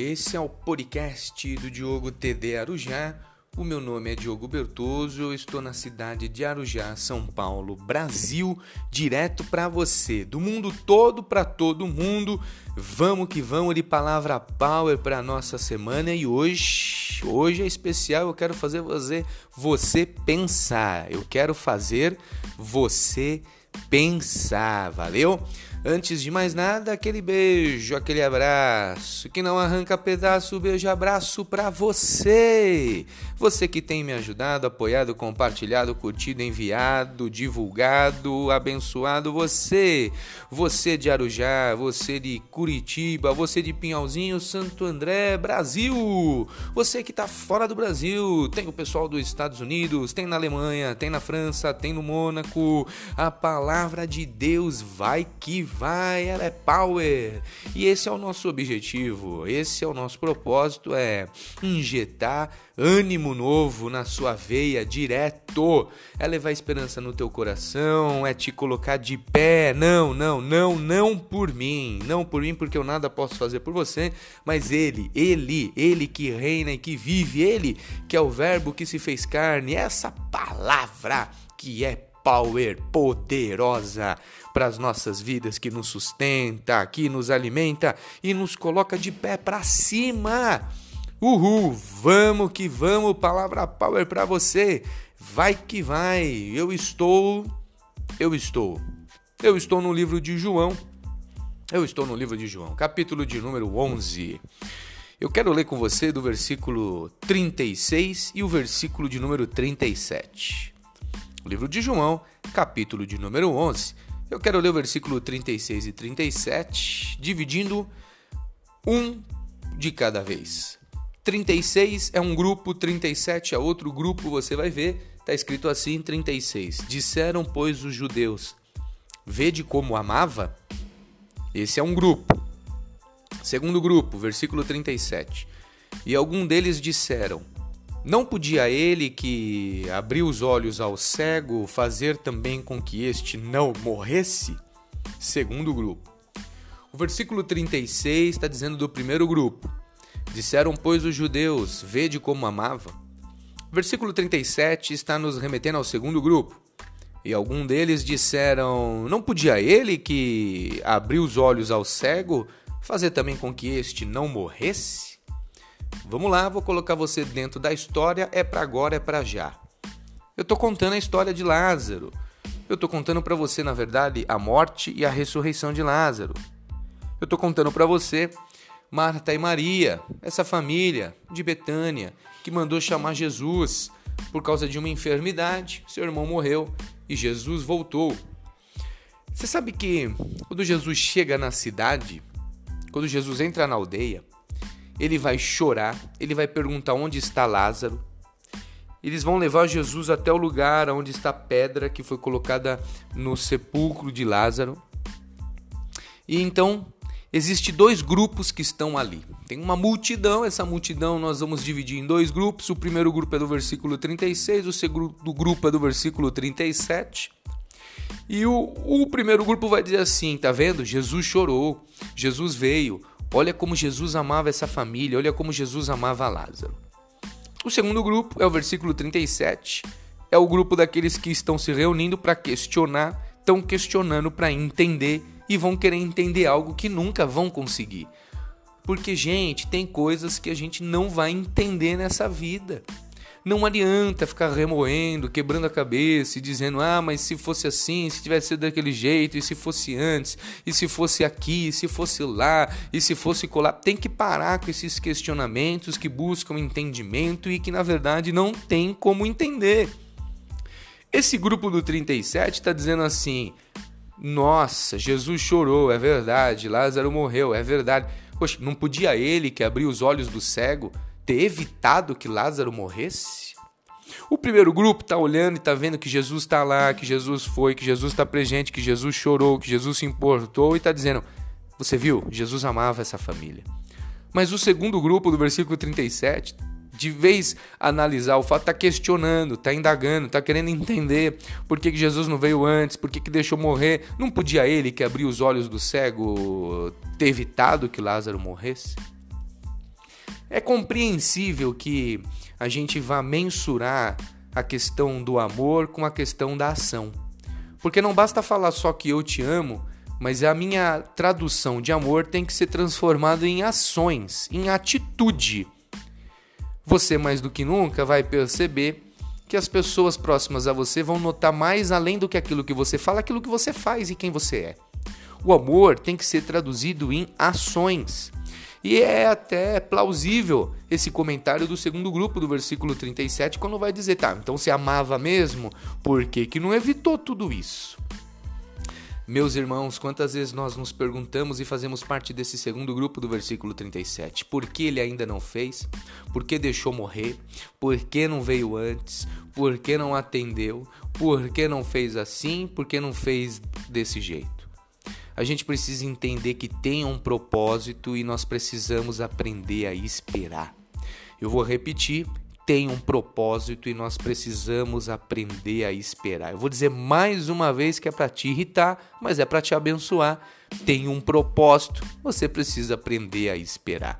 Esse é o podcast do Diogo TD Arujá. O meu nome é Diogo Bertoso, eu estou na cidade de Arujá, São Paulo, Brasil, direto para você, do mundo todo para todo mundo. Vamos que vamos de palavra power para nossa semana e hoje, hoje é especial, eu quero fazer você você pensar. Eu quero fazer você pensar, valeu? Antes de mais nada, aquele beijo, aquele abraço, que não arranca pedaço, beijo, abraço para você. Você que tem me ajudado, apoiado, compartilhado, curtido, enviado, divulgado, abençoado você. Você de Arujá, você de Curitiba, você de Pinhalzinho, Santo André, Brasil. Você que tá fora do Brasil, tem o pessoal dos Estados Unidos, tem na Alemanha, tem na França, tem no Mônaco. A palavra de Deus vai que vai, ela é power. E esse é o nosso objetivo, esse é o nosso propósito, é injetar ânimo novo na sua veia direto. É levar esperança no teu coração, é te colocar de pé. Não, não, não, não por mim, não por mim porque eu nada posso fazer por você, mas ele, ele, ele que reina e que vive, ele que é o verbo que se fez carne, essa palavra que é power poderosa para as nossas vidas, que nos sustenta, que nos alimenta e nos coloca de pé para cima. Uhul, vamos que vamos, palavra power para você. Vai que vai. Eu estou eu estou. Eu estou no livro de João. Eu estou no livro de João, capítulo de número 11. Eu quero ler com você do versículo 36 e o versículo de número 37. O livro de João, capítulo de número 11. Eu quero ler o versículo 36 e 37, dividindo um de cada vez. 36 é um grupo, 37 é outro grupo, você vai ver, está escrito assim 36. Disseram, pois, os judeus: Vede como amava? Esse é um grupo. Segundo grupo, versículo 37. E algum deles disseram: Não podia ele que abriu os olhos ao cego fazer também com que este não morresse? Segundo grupo. O versículo 36 está dizendo do primeiro grupo. Disseram, pois, os judeus: Vede como amava. Versículo 37 está nos remetendo ao segundo grupo. E algum deles disseram: Não podia ele que abriu os olhos ao cego fazer também com que este não morresse? Vamos lá, vou colocar você dentro da história, é para agora, é para já. Eu estou contando a história de Lázaro. Eu estou contando para você, na verdade, a morte e a ressurreição de Lázaro. Eu estou contando para você Marta e Maria, essa família de Betânia, que mandou chamar Jesus por causa de uma enfermidade. Seu irmão morreu e Jesus voltou. Você sabe que quando Jesus chega na cidade, quando Jesus entra na aldeia, ele vai chorar, ele vai perguntar onde está Lázaro. Eles vão levar Jesus até o lugar onde está a pedra que foi colocada no sepulcro de Lázaro. E então Existem dois grupos que estão ali. Tem uma multidão, essa multidão nós vamos dividir em dois grupos. O primeiro grupo é do versículo 36, o segundo grupo é do versículo 37. E o, o primeiro grupo vai dizer assim: tá vendo? Jesus chorou, Jesus veio. Olha como Jesus amava essa família, olha como Jesus amava Lázaro. O segundo grupo é o versículo 37, é o grupo daqueles que estão se reunindo para questionar, estão questionando para entender e vão querer entender algo que nunca vão conseguir. Porque, gente, tem coisas que a gente não vai entender nessa vida. Não adianta ficar remoendo, quebrando a cabeça e dizendo: ah, mas se fosse assim, se tivesse sido daquele jeito, e se fosse antes, e se fosse aqui, e se fosse lá, e se fosse colar. Tem que parar com esses questionamentos que buscam entendimento e que na verdade não tem como entender. Esse grupo do 37 está dizendo assim: nossa, Jesus chorou, é verdade. Lázaro morreu, é verdade. Poxa, não podia ele que abriu os olhos do cego ter evitado que Lázaro morresse? O primeiro grupo está olhando e está vendo que Jesus está lá, que Jesus foi, que Jesus está presente, que Jesus chorou, que Jesus se importou e está dizendo: Você viu? Jesus amava essa família. Mas o segundo grupo, do versículo 37, de vez analisar o fato, está questionando, está indagando, está querendo entender por que, que Jesus não veio antes, por que, que deixou morrer. Não podia ele, que abriu os olhos do cego, ter evitado que Lázaro morresse? É compreensível que a gente vá mensurar a questão do amor com a questão da ação. Porque não basta falar só que eu te amo, mas a minha tradução de amor tem que ser transformada em ações, em atitude. Você mais do que nunca vai perceber que as pessoas próximas a você vão notar mais além do que aquilo que você fala, aquilo que você faz e quem você é. O amor tem que ser traduzido em ações. E é até plausível esse comentário do segundo grupo do versículo 37, quando vai dizer, tá, então você amava mesmo, por que, que não evitou tudo isso? Meus irmãos, quantas vezes nós nos perguntamos e fazemos parte desse segundo grupo do versículo 37? Por que ele ainda não fez? Por que deixou morrer? Por que não veio antes? Por que não atendeu? Por que não fez assim? Por que não fez desse jeito? A gente precisa entender que tem um propósito e nós precisamos aprender a esperar. Eu vou repetir tem um propósito e nós precisamos aprender a esperar. Eu vou dizer mais uma vez que é para te irritar, mas é para te abençoar. Tem um propósito, você precisa aprender a esperar.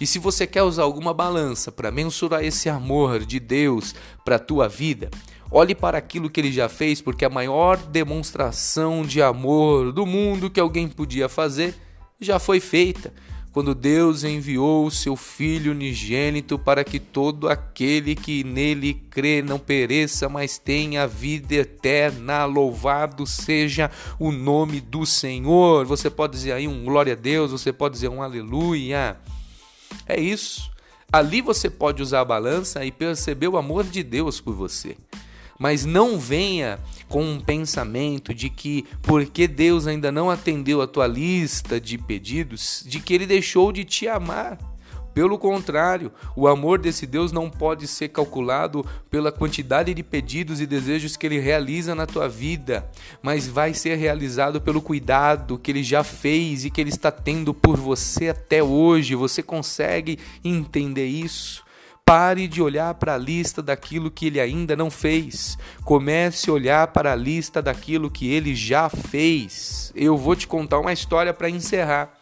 E se você quer usar alguma balança para mensurar esse amor de Deus para a tua vida, olhe para aquilo que ele já fez, porque a maior demonstração de amor do mundo que alguém podia fazer já foi feita quando Deus enviou o seu Filho unigênito para que todo aquele que nele crê não pereça, mas tenha vida eterna. Louvado seja o nome do Senhor. Você pode dizer aí um glória a Deus, você pode dizer um aleluia. É isso. Ali você pode usar a balança e perceber o amor de Deus por você mas não venha com um pensamento de que porque Deus ainda não atendeu a tua lista de pedidos, de que ele deixou de te amar. Pelo contrário, o amor desse Deus não pode ser calculado pela quantidade de pedidos e desejos que ele realiza na tua vida, mas vai ser realizado pelo cuidado que ele já fez e que ele está tendo por você até hoje. Você consegue entender isso? Pare de olhar para a lista daquilo que ele ainda não fez. Comece a olhar para a lista daquilo que ele já fez. Eu vou te contar uma história para encerrar.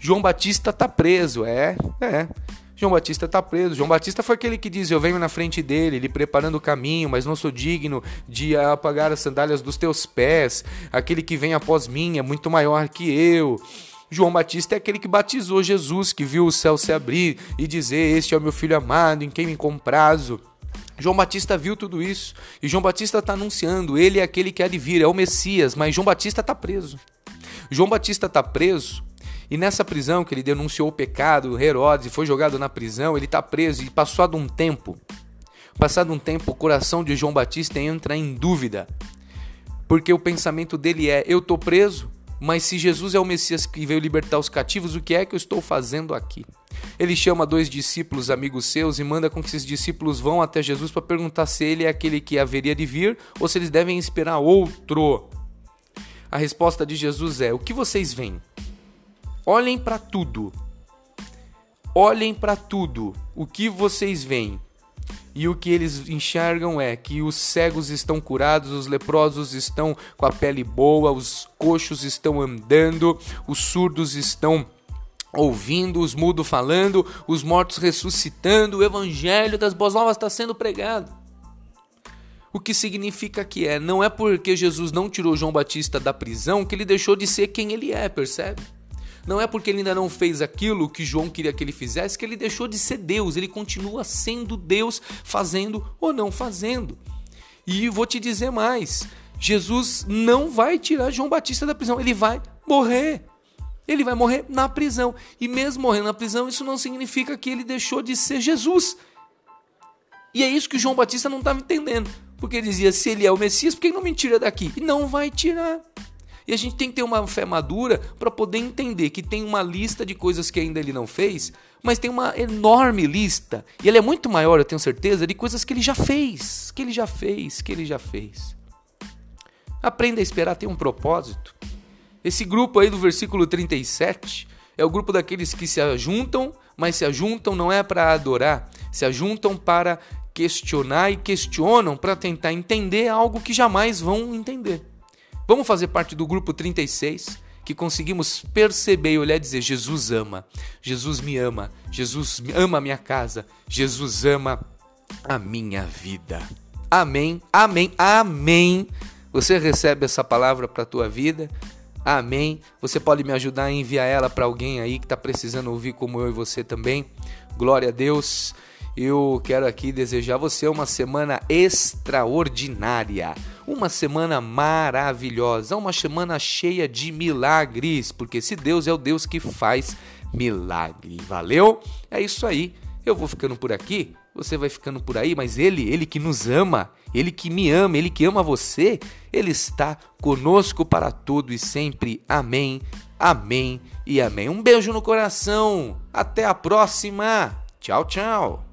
João Batista está preso, é, é. João Batista está preso. João Batista foi aquele que diz: Eu venho na frente dele, ele preparando o caminho, mas não sou digno de apagar as sandálias dos teus pés. Aquele que vem após mim é muito maior que eu. João Batista é aquele que batizou Jesus, que viu o céu se abrir e dizer: Este é o meu filho amado, em quem me comprazo. João Batista viu tudo isso e João Batista está anunciando: ele é aquele que há de vir, é o Messias, mas João Batista está preso. João Batista está preso e nessa prisão que ele denunciou o pecado, Herodes foi jogado na prisão, ele está preso e passado um tempo, passado um tempo, o coração de João Batista entra em dúvida, porque o pensamento dele é: eu estou preso, mas se Jesus é o Messias que veio libertar os cativos, o que é que eu estou fazendo aqui? Ele chama dois discípulos, amigos seus, e manda com que esses discípulos vão até Jesus para perguntar se ele é aquele que haveria de vir ou se eles devem esperar outro. A resposta de Jesus é: O que vocês veem? Olhem para tudo. Olhem para tudo. O que vocês veem? E o que eles enxergam é que os cegos estão curados, os leprosos estão com a pele boa, os coxos estão andando, os surdos estão ouvindo, os mudos falando, os mortos ressuscitando, o evangelho das boas novas está sendo pregado. O que significa que é, não é porque Jesus não tirou João Batista da prisão que ele deixou de ser quem ele é, percebe? Não é porque ele ainda não fez aquilo que João queria que ele fizesse que ele deixou de ser Deus. Ele continua sendo Deus, fazendo ou não fazendo. E vou te dizer mais: Jesus não vai tirar João Batista da prisão, ele vai morrer. Ele vai morrer na prisão. E mesmo morrendo na prisão, isso não significa que ele deixou de ser Jesus. E é isso que João Batista não estava entendendo. Porque ele dizia: se ele é o Messias, por que não me tira daqui? E não vai tirar. E a gente tem que ter uma fé madura para poder entender que tem uma lista de coisas que ainda ele não fez, mas tem uma enorme lista, e ele é muito maior, eu tenho certeza, de coisas que ele já fez, que ele já fez, que ele já fez. Aprenda a esperar, tem um propósito. Esse grupo aí do versículo 37 é o grupo daqueles que se ajuntam, mas se ajuntam não é para adorar, se ajuntam para questionar e questionam para tentar entender algo que jamais vão entender. Vamos fazer parte do grupo 36, que conseguimos perceber e olhar e dizer: Jesus ama, Jesus me ama, Jesus ama a minha casa, Jesus ama a minha vida. Amém, amém, amém. Você recebe essa palavra para a tua vida? Amém. Você pode me ajudar a enviar ela para alguém aí que está precisando ouvir como eu e você também. Glória a Deus. Eu quero aqui desejar a você uma semana extraordinária, uma semana maravilhosa, uma semana cheia de milagres, porque se Deus é o Deus que faz milagre. Valeu? É isso aí. Eu vou ficando por aqui, você vai ficando por aí, mas ele, ele que nos ama, ele que me ama, ele que ama você, ele está conosco para tudo e sempre. Amém. Amém e amém. Um beijo no coração. Até a próxima. Tchau, tchau.